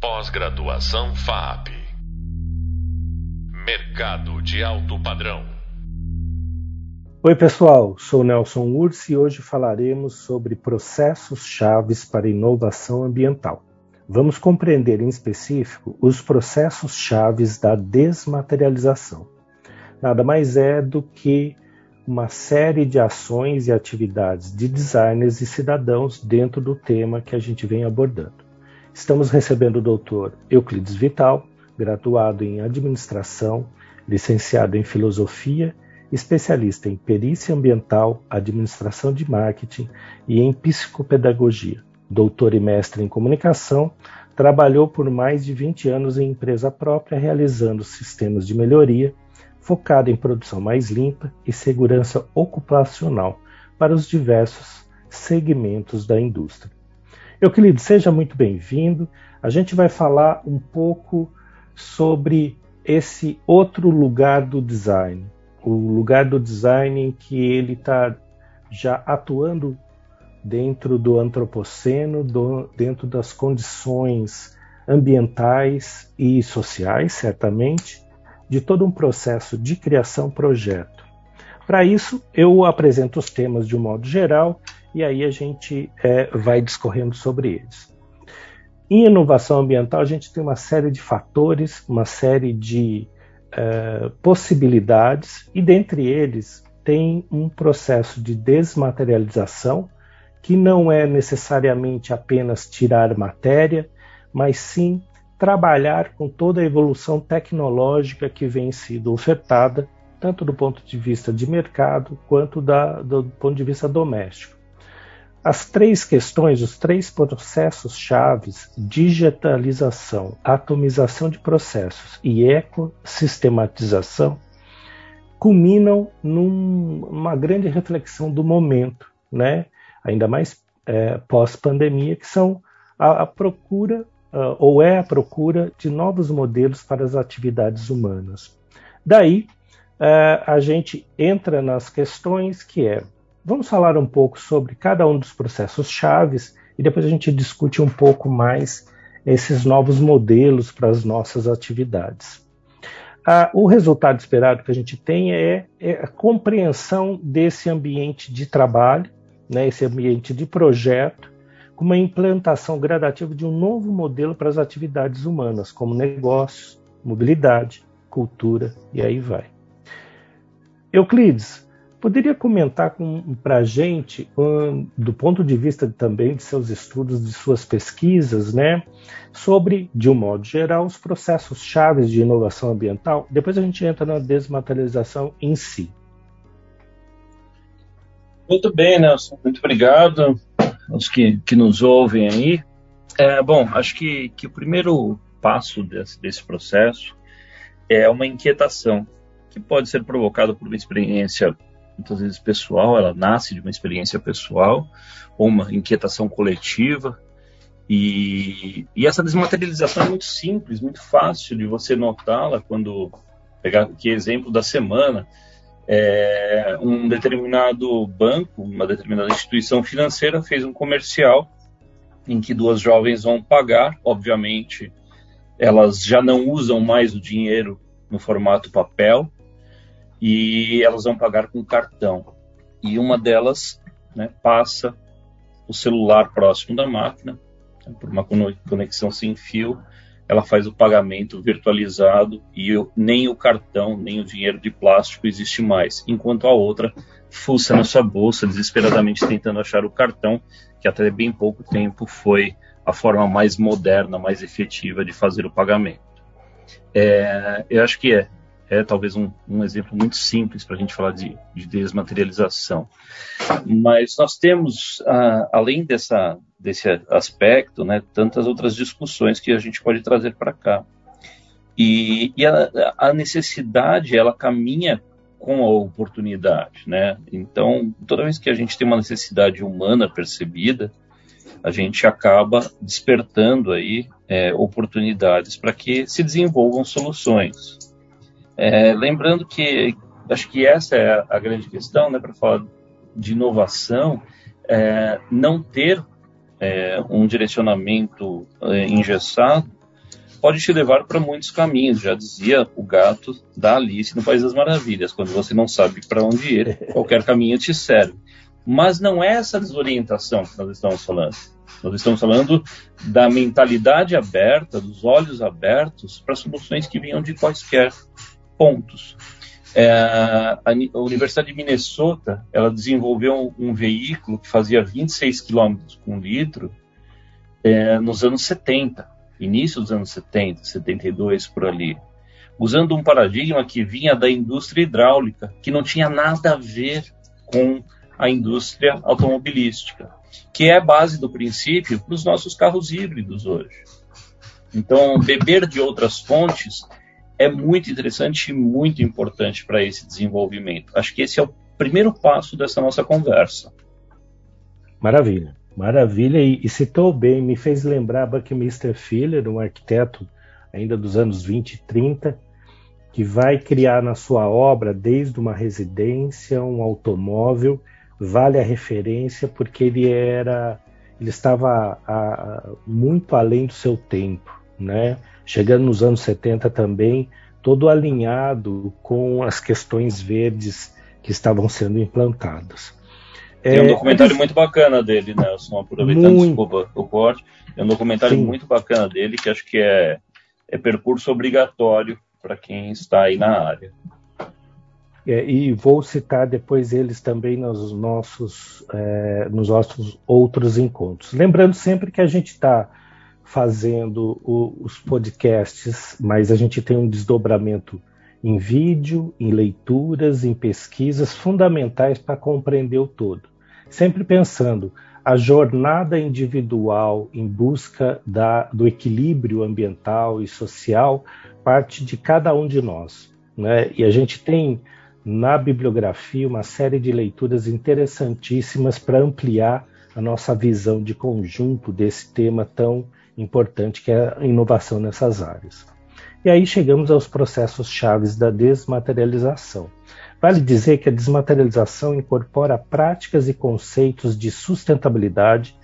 Pós-graduação FAP. Mercado de alto padrão. Oi, pessoal. Sou Nelson Ursi e hoje falaremos sobre processos chaves para inovação ambiental. Vamos compreender em específico os processos chaves da desmaterialização. Nada mais é do que uma série de ações e atividades de designers e cidadãos dentro do tema que a gente vem abordando. Estamos recebendo o doutor Euclides Vital, graduado em administração, licenciado em filosofia, especialista em perícia ambiental, administração de marketing e em psicopedagogia. Doutor e mestre em comunicação, trabalhou por mais de 20 anos em empresa própria, realizando sistemas de melhoria focado em produção mais limpa e segurança ocupacional para os diversos segmentos da indústria. Euclides, seja muito bem-vindo. A gente vai falar um pouco sobre esse outro lugar do design, o lugar do design em que ele está já atuando dentro do antropoceno, do, dentro das condições ambientais e sociais, certamente, de todo um processo de criação-projeto. Para isso, eu apresento os temas de um modo geral e aí a gente é, vai discorrendo sobre eles. Em inovação ambiental, a gente tem uma série de fatores, uma série de é, possibilidades, e dentre eles tem um processo de desmaterialização, que não é necessariamente apenas tirar matéria, mas sim trabalhar com toda a evolução tecnológica que vem sido ofertada, tanto do ponto de vista de mercado quanto da, do ponto de vista doméstico. As três questões, os três processos chaves, digitalização, atomização de processos e ecossistematização, culminam numa grande reflexão do momento, né? ainda mais é, pós-pandemia, que são a, a procura, uh, ou é a procura de novos modelos para as atividades humanas. Daí, uh, a gente entra nas questões que é Vamos falar um pouco sobre cada um dos processos chaves e depois a gente discute um pouco mais esses novos modelos para as nossas atividades. Ah, o resultado esperado que a gente tem é, é, a compreensão desse ambiente de trabalho, né, esse ambiente de projeto, com uma implantação gradativa de um novo modelo para as atividades humanas, como negócios, mobilidade, cultura e aí vai. Euclides, Poderia comentar para a gente, um, do ponto de vista também de seus estudos, de suas pesquisas, né, sobre, de um modo geral, os processos chaves de inovação ambiental? Depois a gente entra na desmaterialização em si. Muito bem, Nelson. Muito obrigado aos que, que nos ouvem aí. É, bom, acho que, que o primeiro passo desse, desse processo é uma inquietação que pode ser provocada por uma experiência muitas vezes pessoal, ela nasce de uma experiência pessoal ou uma inquietação coletiva. E, e essa desmaterialização é muito simples, muito fácil de você notá-la quando pegar aqui exemplo da semana. É, um determinado banco, uma determinada instituição financeira fez um comercial em que duas jovens vão pagar, obviamente, elas já não usam mais o dinheiro no formato papel, e elas vão pagar com cartão. E uma delas né, passa o celular próximo da máquina, né, por uma conexão sem fio, ela faz o pagamento virtualizado e eu, nem o cartão, nem o dinheiro de plástico existe mais, enquanto a outra fuça na sua bolsa, desesperadamente tentando achar o cartão, que até bem pouco tempo foi a forma mais moderna, mais efetiva de fazer o pagamento. É, eu acho que é é talvez um, um exemplo muito simples para a gente falar de, de, desmaterialização. Mas nós temos, ah, além dessa, desse aspecto, né, tantas outras discussões que a gente pode trazer para cá. E, e a, a, necessidade, ela caminha com a oportunidade, né? Então, toda vez que a gente tem uma necessidade humana percebida, a gente acaba despertando aí é, oportunidades para que se desenvolvam soluções. É, lembrando que acho que essa é a grande questão, né, para falar de inovação, é, não ter é, um direcionamento é, engessado pode te levar para muitos caminhos. Já dizia o gato da Alice no País das Maravilhas: quando você não sabe para onde ir, qualquer caminho te serve. Mas não é essa desorientação que nós estamos falando. Nós estamos falando da mentalidade aberta, dos olhos abertos para soluções que vinham de quaisquer pontos. É, a, Universidade de Minnesota ela desenvolveu um, um veículo que fazia 26 km com litro é, nos anos 70, início dos anos 70, 72 por ali, usando um paradigma que vinha da indústria hidráulica, que não tinha nada a ver com a indústria automobilística, que é a base do princípio para os nossos carros híbridos hoje. Então, beber de outras fontes é muito interessante e muito importante para esse desenvolvimento. Acho que esse é o primeiro passo dessa nossa conversa. Maravilha, maravilha. E, e citou bem, me fez lembrar Buckminster Fuller, um arquiteto ainda dos anos 20 e 30, que vai criar na sua obra, desde uma residência, um automóvel, vale a referência porque ele era, ele estava a, a, muito além do seu tempo, né? Chegando nos anos 70 também, todo alinhado com as questões verdes que estavam sendo implantadas. Tem um é, documentário muito bacana dele, Nelson, aproveitando muito... desculpa, o corte. É um documentário Sim. muito bacana dele que acho que é, é percurso obrigatório para quem está aí na área. É, e vou citar depois eles também nos nossos, é, nos nossos outros encontros. Lembrando sempre que a gente está fazendo o, os podcasts, mas a gente tem um desdobramento em vídeo, em leituras, em pesquisas fundamentais para compreender o todo. Sempre pensando a jornada individual em busca da, do equilíbrio ambiental e social parte de cada um de nós. Né? E a gente tem na bibliografia uma série de leituras interessantíssimas para ampliar a nossa visão de conjunto desse tema tão importante que é a inovação nessas áreas. E aí chegamos aos processos chaves da desmaterialização. Vale dizer que a desmaterialização incorpora práticas e conceitos de sustentabilidade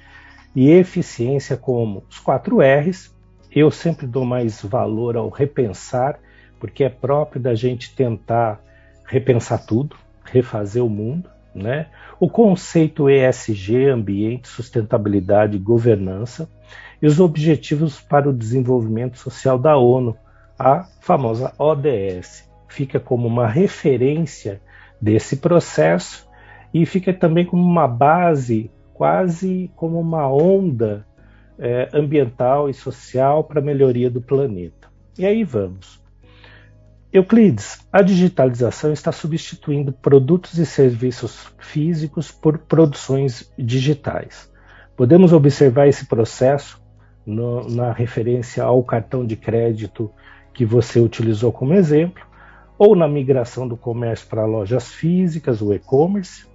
e eficiência como os quatro R's. Eu sempre dou mais valor ao repensar, porque é próprio da gente tentar repensar tudo, refazer o mundo, né? O conceito ESG, ambiente, sustentabilidade e governança, e os objetivos para o desenvolvimento social da ONU, a famosa ODS. Fica como uma referência desse processo e fica também como uma base, quase como uma onda é, ambiental e social para a melhoria do planeta. E aí vamos. Euclides, a digitalização está substituindo produtos e serviços físicos por produções digitais. Podemos observar esse processo no, na referência ao cartão de crédito que você utilizou como exemplo, ou na migração do comércio para lojas físicas, o e-commerce,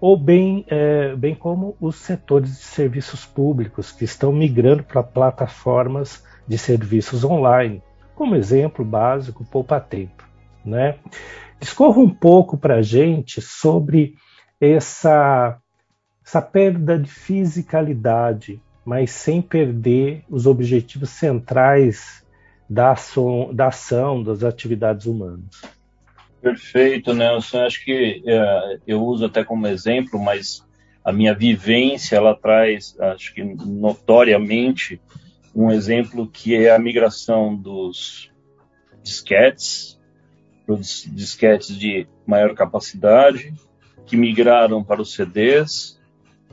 ou bem, é, bem como os setores de serviços públicos que estão migrando para plataformas de serviços online, como exemplo básico, Poupa Tempo. Né? Discorra um pouco para a gente sobre essa, essa perda de fisicalidade, mas sem perder os objetivos centrais da ação, da ação das atividades humanas. Perfeito, Nelson. Acho que é, eu uso até como exemplo, mas a minha vivência ela traz, acho que notoriamente, um exemplo que é a migração dos disquetes, dos disquetes de maior capacidade, que migraram para os CDs,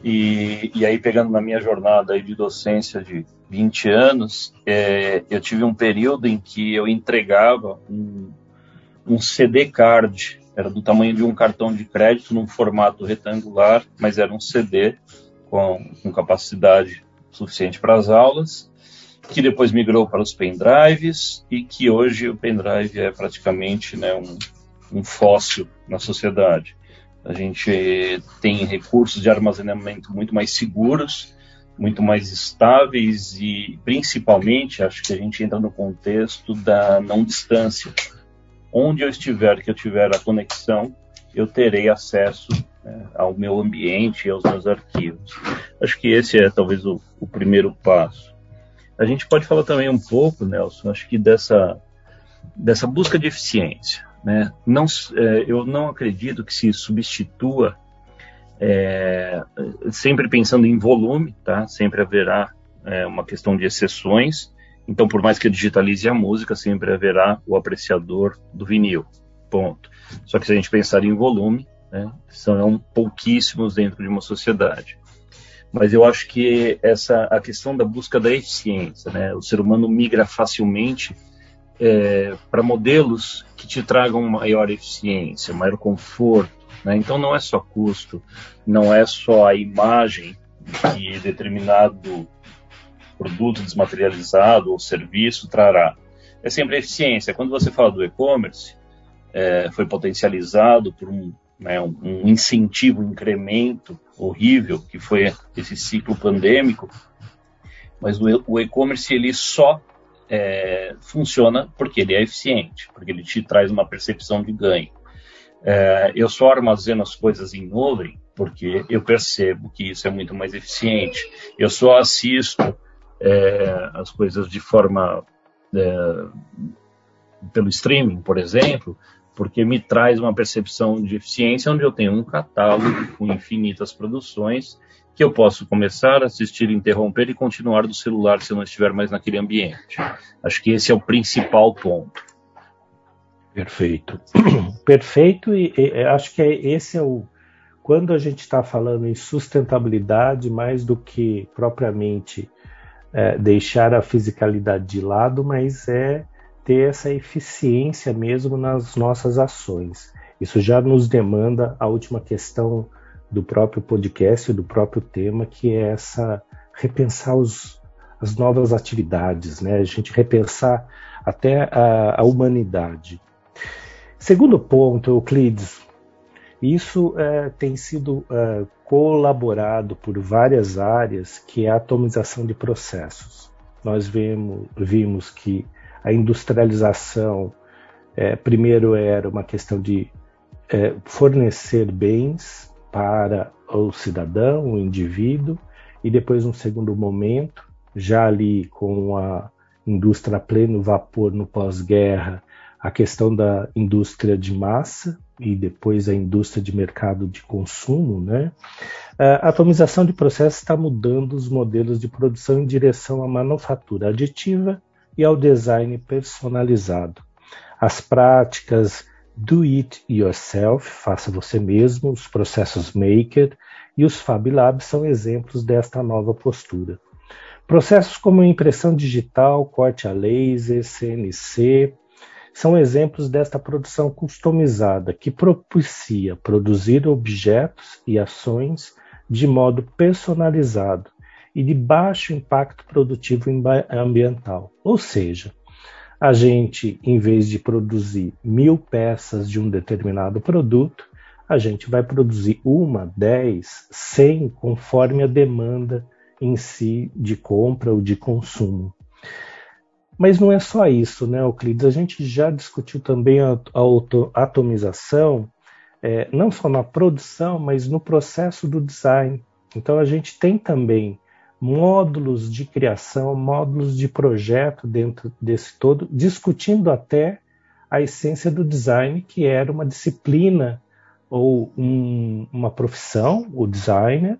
e, e aí pegando na minha jornada aí de docência de 20 anos, é, eu tive um período em que eu entregava um, um CD card, era do tamanho de um cartão de crédito, num formato retangular, mas era um CD com, com capacidade suficiente para as aulas, que depois migrou para os pendrives e que hoje o pendrive é praticamente né, um, um fóssil na sociedade. A gente tem recursos de armazenamento muito mais seguros, muito mais estáveis e, principalmente, acho que a gente entra no contexto da não distância. Onde eu estiver, que eu tiver a conexão, eu terei acesso né, ao meu ambiente e aos meus arquivos. Acho que esse é talvez o, o primeiro passo. a gente pode falar também um pouco, Nelson, acho que dessa, dessa busca de eficiência. Né? Não, é, eu não acredito que se substitua é, sempre pensando em volume, tá? Sempre haverá é, uma questão de exceções. Então, por mais que eu digitalize a música, sempre haverá o apreciador do vinil. Ponto. Só que se a gente pensar em volume, né, são pouquíssimos dentro de uma sociedade. Mas eu acho que essa a questão da busca da eficiência, né, o ser humano migra facilmente é, para modelos que te tragam maior eficiência, maior conforto. Né? Então não é só custo, não é só a imagem que determinado produto desmaterializado ou serviço trará. É sempre a eficiência. Quando você fala do e-commerce, é, foi potencializado por um, né, um, incentivo, um incremento horrível que foi esse ciclo pandêmico, mas o e-commerce ele só é, funciona porque ele é eficiente, porque ele te traz uma percepção de ganho. É, eu só armazeno as coisas em nuvem porque eu percebo que isso é muito mais eficiente. Eu só assisto é, as coisas de forma é, pelo streaming, por exemplo, porque me traz uma percepção de eficiência onde eu tenho um catálogo com infinitas produções que eu posso começar assistir, interromper e continuar do celular se eu não estiver mais naquele ambiente. Acho que esse é o principal ponto. Perfeito. Perfeito, e, e acho que é, esse é o. Quando a gente está falando em sustentabilidade, mais do que propriamente é, deixar a fisicalidade de lado, mas é ter essa eficiência mesmo nas nossas ações. Isso já nos demanda a última questão do próprio podcast, do próprio tema, que é essa repensar os, as novas atividades, né? A gente repensar até a, a humanidade. Segundo ponto, Euclides, isso é, tem sido é, colaborado por várias áreas, que é a atomização de processos. Nós vemos, vimos que a industrialização, é, primeiro era uma questão de é, fornecer bens para o cidadão, o indivíduo, e depois, um segundo momento, já ali com a indústria a pleno vapor no pós-guerra, a questão da indústria de massa e depois a indústria de mercado de consumo, né? A atomização de processos está mudando os modelos de produção em direção à manufatura aditiva e ao design personalizado. As práticas do it yourself, faça você mesmo, os processos maker e os Fab Labs são exemplos desta nova postura. Processos como impressão digital, corte a laser, CNC, são exemplos desta produção customizada que propicia produzir objetos e ações de modo personalizado, e de baixo impacto produtivo ambiental. Ou seja, a gente, em vez de produzir mil peças de um determinado produto, a gente vai produzir uma, dez, cem, conforme a demanda em si de compra ou de consumo. Mas não é só isso, né, Euclides? A gente já discutiu também a, a atomização, é, não só na produção, mas no processo do design. Então a gente tem também módulos de criação, módulos de projeto dentro desse todo, discutindo até a essência do design, que era uma disciplina ou um, uma profissão, o designer,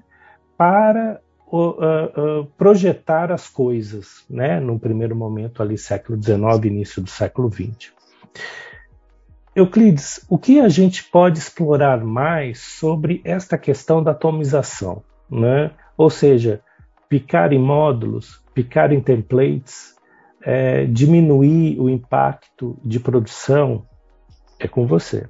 para uh, uh, projetar as coisas, né? no primeiro momento ali século XIX, início do século XX. Euclides, o que a gente pode explorar mais sobre esta questão da atomização? Né? Ou seja, picar em módulos, picar em templates, é, diminuir o impacto de produção, é com você.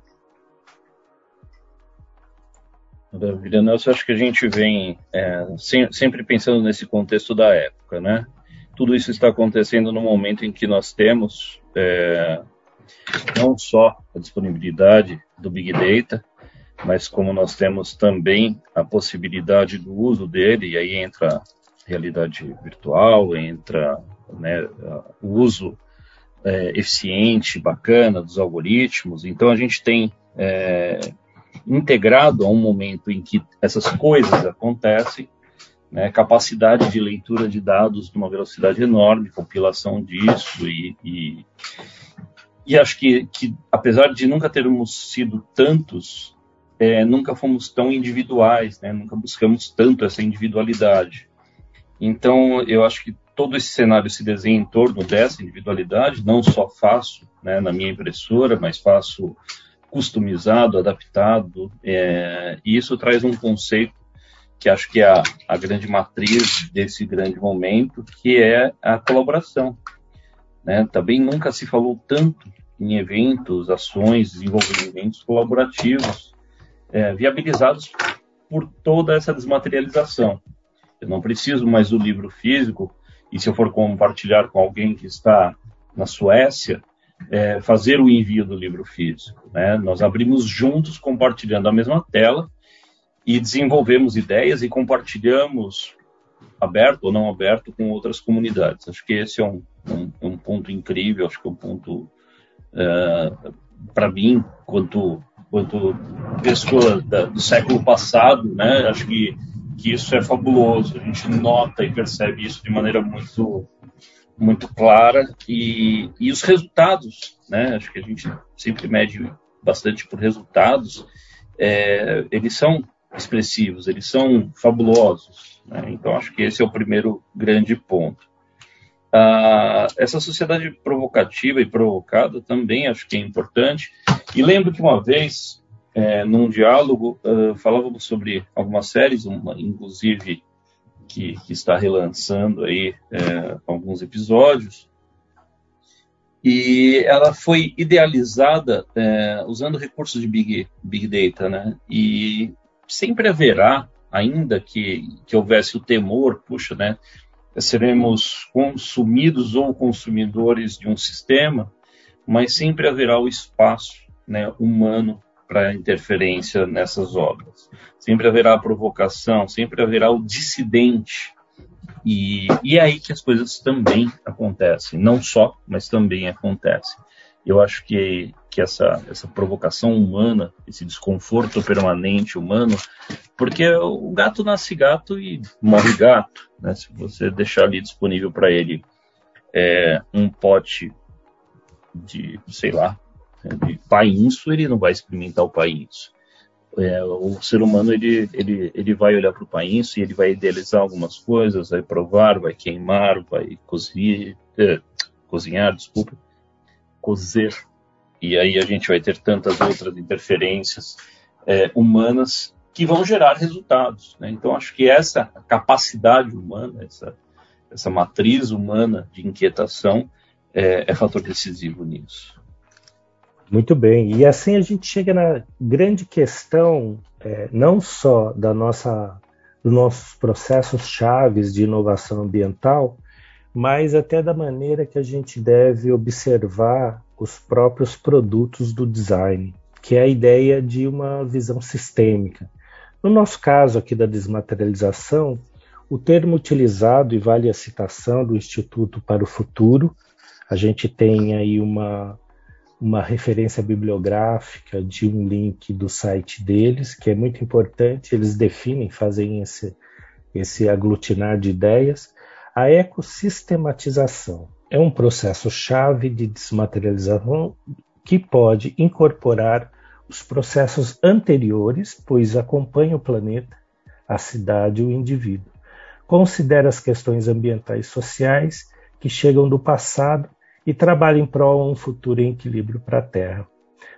Maravilha, Nelson. Acho que a gente vem é, sempre pensando nesse contexto da época, né? Tudo isso está acontecendo no momento em que nós temos é, não só a disponibilidade do Big Data, mas como nós temos também a possibilidade do uso dele, e aí entra realidade virtual, entra né, o uso é, eficiente, bacana dos algoritmos. Então a gente tem é, integrado a um momento em que essas coisas acontecem, né, capacidade de leitura de dados numa velocidade enorme, compilação disso e, e, e acho que, que, apesar de nunca termos sido tantos, é, nunca fomos tão individuais, né, nunca buscamos tanto essa individualidade. Então, eu acho que todo esse cenário se desenha em torno dessa individualidade, não só faço né, na minha impressora, mas faço customizado, adaptado, é, e isso traz um conceito que acho que é a, a grande matriz desse grande momento, que é a colaboração. Né? Também nunca se falou tanto em eventos, ações, desenvolvimentos colaborativos é, viabilizados por toda essa desmaterialização. Eu não preciso mais do livro físico, e se eu for compartilhar com alguém que está na Suécia, é, fazer o envio do livro físico. Né? Nós abrimos juntos, compartilhando a mesma tela, e desenvolvemos ideias e compartilhamos aberto ou não aberto com outras comunidades. Acho que esse é um, um, um ponto incrível, acho que é um ponto é, para mim, quanto, quanto pessoa da, do século passado, né? Acho que, que isso é fabuloso. A gente nota e percebe isso de maneira muito muito clara e, e os resultados, né? Acho que a gente sempre mede bastante por resultados. É, eles são expressivos, eles são fabulosos. Né? Então, acho que esse é o primeiro grande ponto. Ah, essa sociedade provocativa e provocada também acho que é importante. E lembro que uma vez, é, num diálogo, uh, falávamos sobre algumas séries, uma, inclusive que, que, está relançando aí é, alguns episódios, e ela foi idealizada é, usando recursos de big, big data, né? E sempre haverá, ainda que, que houvesse o temor, puxa, né, seremos consumidos ou consumidores de um sistema, mas sempre haverá o espaço né, humano para interferência nessas obras. Sempre haverá a provocação, sempre haverá o dissidente. E, e é aí que as coisas também acontecem. Não só, mas também acontecem. Eu acho que, que essa, essa provocação humana, esse desconforto permanente humano, porque o gato nasce gato e morre gato. Né? Se você deixar ali disponível para ele é, um pote de, sei lá, de painço, ele não vai experimentar o painço. É, o ser humano ele, ele, ele vai olhar para o painço e ele vai idealizar algumas coisas, vai provar, vai queimar, vai cozinhar, é, cozinhar, desculpa, cozer. E aí a gente vai ter tantas outras interferências é, humanas que vão gerar resultados. Né? Então, acho que essa capacidade humana, essa, essa matriz humana de inquietação é, é fator decisivo nisso. Muito bem. E assim a gente chega na grande questão, é, não só da nossa, dos nossos processos chaves de inovação ambiental, mas até da maneira que a gente deve observar os próprios produtos do design, que é a ideia de uma visão sistêmica. No nosso caso aqui da desmaterialização, o termo utilizado, e vale a citação do Instituto para o Futuro, a gente tem aí uma, uma referência bibliográfica de um link do site deles, que é muito importante, eles definem, fazem esse, esse aglutinar de ideias, a ecossistematização é um processo-chave de desmaterialização que pode incorporar os processos anteriores, pois acompanha o planeta, a cidade e o indivíduo. Considera as questões ambientais e sociais que chegam do passado e trabalha em prol de um futuro em equilíbrio para a Terra.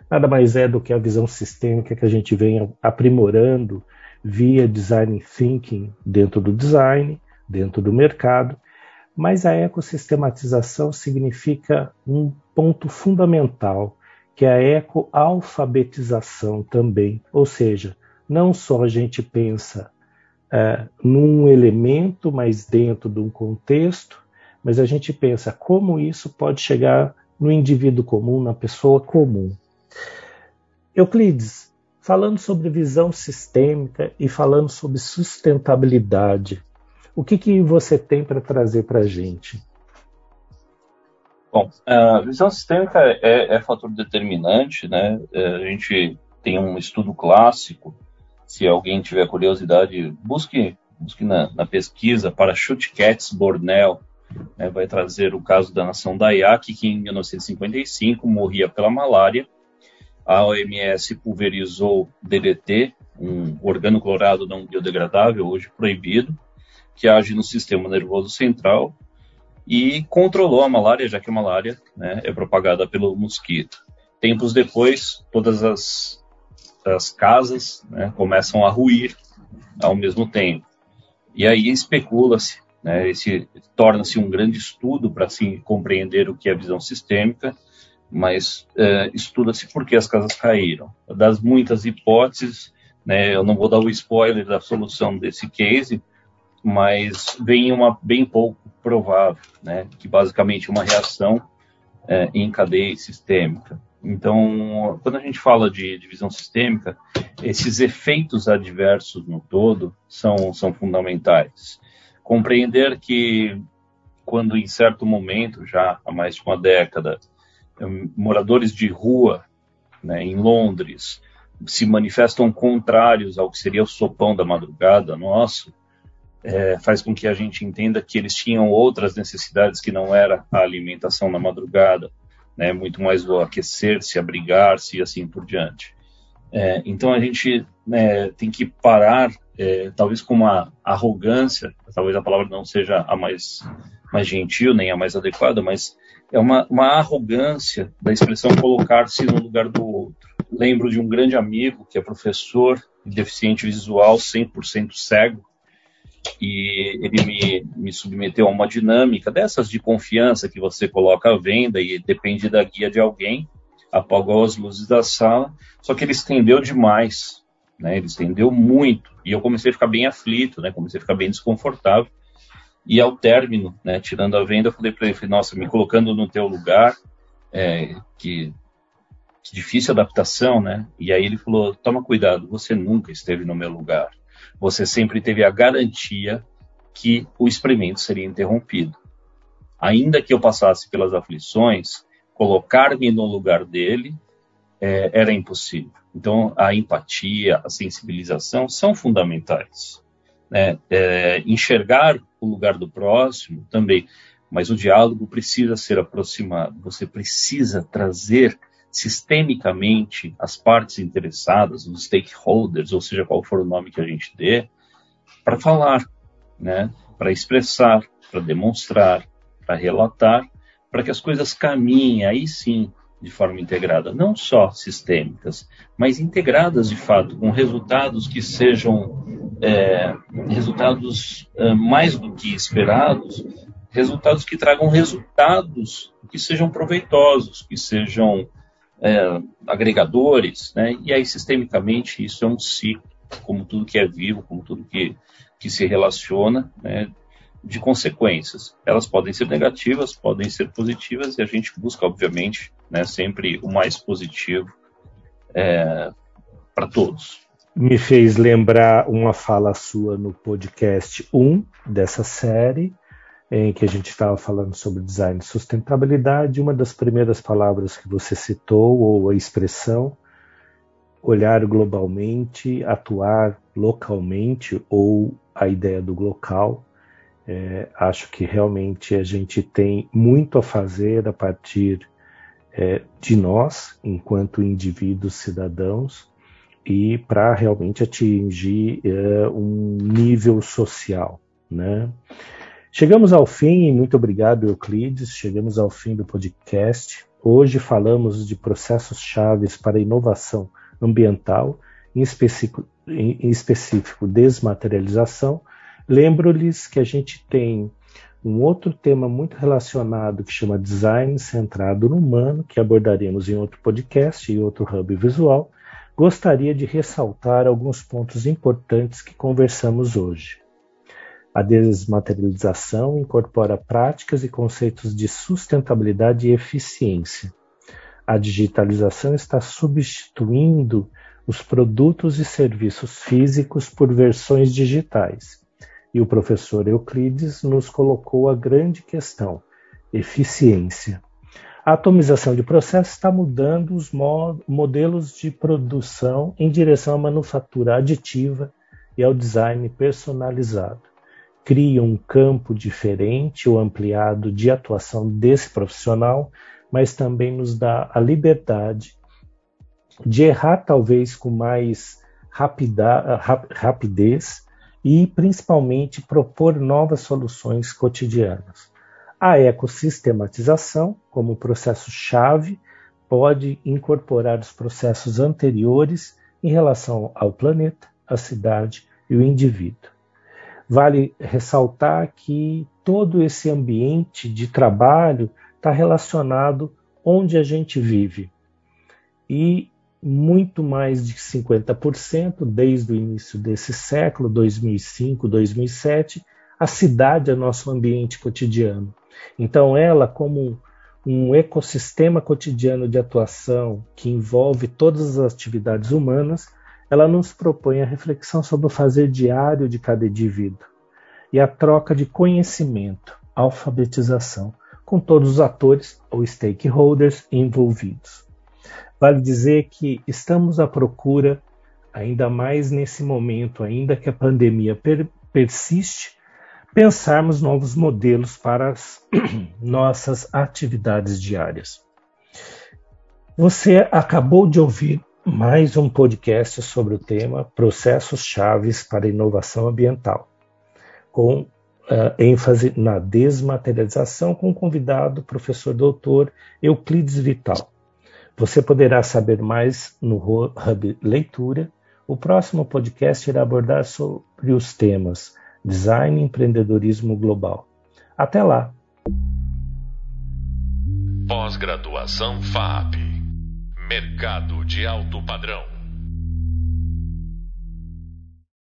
Nada mais é do que a visão sistêmica que a gente vem aprimorando via design thinking dentro do design dentro do mercado, mas a ecossistematização significa um ponto fundamental, que é a ecoalfabetização também, ou seja, não só a gente pensa é, num elemento, mas dentro de um contexto, mas a gente pensa como isso pode chegar no indivíduo comum, na pessoa comum. Euclides, falando sobre visão sistêmica e falando sobre sustentabilidade, o que, que você tem para trazer para a gente? Bom, a visão sistêmica é, é fator determinante, né? É, a gente tem um estudo clássico. Se alguém tiver curiosidade, busque na, na pesquisa Parachute Cats Bornell, né, vai trazer o caso da nação Dayak, que em 1955 morria pela malária. A OMS pulverizou DDT, um organoclorado não biodegradável, hoje proibido, que age no sistema nervoso central e controlou a malária, já que a malária né, é propagada pelo mosquito. Tempos depois, todas as, as casas né, começam a ruir ao mesmo tempo. E aí especula-se, né, esse torna-se um grande estudo para assim, compreender o que é visão sistêmica, mas é, estuda-se por que as casas caíram. Das muitas hipóteses, né, eu não vou dar o spoiler da solução desse case, mas vem uma bem pouco provável, né, que basicamente uma reação é, em cadeia sistêmica. Então, quando a gente fala de divisão sistêmica, esses efeitos adversos no todo são, são fundamentais. Compreender que, quando em certo momento, já há mais de uma década, moradores de rua né, em Londres se manifestam contrários ao que seria o sopão da madrugada nosso, é, faz com que a gente entenda que eles tinham outras necessidades que não era a alimentação na madrugada, né, muito mais o aquecer-se, abrigar-se e assim por diante. É, então a gente né, tem que parar, é, talvez com uma arrogância, talvez a palavra não seja a mais, mais gentil nem a mais adequada, mas é uma, uma arrogância da expressão colocar-se no lugar do outro. Lembro de um grande amigo que é professor deficiente visual, 100% cego, e ele me, me submeteu a uma dinâmica dessas de confiança que você coloca à venda e depende da guia de alguém, apagou as luzes da sala, só que ele estendeu demais, né? Ele estendeu muito e eu comecei a ficar bem aflito, né? Comecei a ficar bem desconfortável. E ao término, né, tirando a venda, eu falei para ele, nossa, me colocando no teu lugar, é, que, que difícil adaptação, né? E aí ele falou, toma cuidado, você nunca esteve no meu lugar você sempre teve a garantia que o experimento seria interrompido. Ainda que eu passasse pelas aflições, colocar-me no lugar dele é, era impossível. Então, a empatia, a sensibilização são fundamentais. Né? É, enxergar o lugar do próximo também, mas o diálogo precisa ser aproximado. Você precisa trazer sistemicamente as partes interessadas, os stakeholders, ou seja, qual for o nome que a gente dê, para falar, né? para expressar, para demonstrar, para relatar, para que as coisas caminhem aí sim de forma integrada, não só sistêmicas, mas integradas de fato, com resultados que sejam é, resultados é, mais do que esperados, resultados que tragam resultados que sejam proveitosos, que sejam é, agregadores, né? e aí sistemicamente isso é um ciclo, como tudo que é vivo, como tudo que, que se relaciona, né? De consequências. Elas podem ser negativas, podem ser positivas, e a gente busca, obviamente, né, sempre o mais positivo é, para todos. Me fez lembrar uma fala sua no podcast 1 dessa série, em que a gente estava falando sobre design e sustentabilidade, uma das primeiras palavras que você citou, ou a expressão, olhar globalmente, atuar localmente, ou a ideia do local. É, acho que realmente a gente tem muito a fazer a partir é, de nós, enquanto indivíduos cidadãos, e para realmente atingir é, um nível social, né? Chegamos ao fim, muito obrigado, Euclides. Chegamos ao fim do podcast. Hoje falamos de processos chaves para inovação ambiental, em em específico desmaterialização. Lembro-lhes que a gente tem um outro tema muito relacionado que chama Design Centrado no Humano, que abordaremos em outro podcast e outro hub visual. Gostaria de ressaltar alguns pontos importantes que conversamos hoje. A desmaterialização incorpora práticas e conceitos de sustentabilidade e eficiência. A digitalização está substituindo os produtos e serviços físicos por versões digitais. E o professor Euclides nos colocou a grande questão: eficiência. A atomização de processos está mudando os modelos de produção em direção à manufatura aditiva e ao design personalizado. Cria um campo diferente ou ampliado de atuação desse profissional, mas também nos dá a liberdade de errar talvez com mais rapida, rapidez e principalmente propor novas soluções cotidianas. A ecossistematização, como processo-chave, pode incorporar os processos anteriores em relação ao planeta, à cidade e o indivíduo. Vale ressaltar que todo esse ambiente de trabalho está relacionado onde a gente vive. E muito mais de 50% desde o início desse século, 2005, 2007, a cidade é nosso ambiente cotidiano. Então, ela, como um ecossistema cotidiano de atuação que envolve todas as atividades humanas, ela nos propõe a reflexão sobre o fazer diário de cada indivíduo e a troca de conhecimento, alfabetização, com todos os atores ou stakeholders envolvidos. Vale dizer que estamos à procura, ainda mais nesse momento, ainda que a pandemia per persiste, pensarmos novos modelos para as nossas atividades diárias. Você acabou de ouvir mais um podcast sobre o tema Processos Chaves para Inovação Ambiental, com uh, ênfase na desmaterialização, com o convidado professor doutor Euclides Vital. Você poderá saber mais no Hub Leitura. O próximo podcast irá abordar sobre os temas Design e Empreendedorismo Global. Até lá! Pós-graduação FAP Mercado de alto padrão.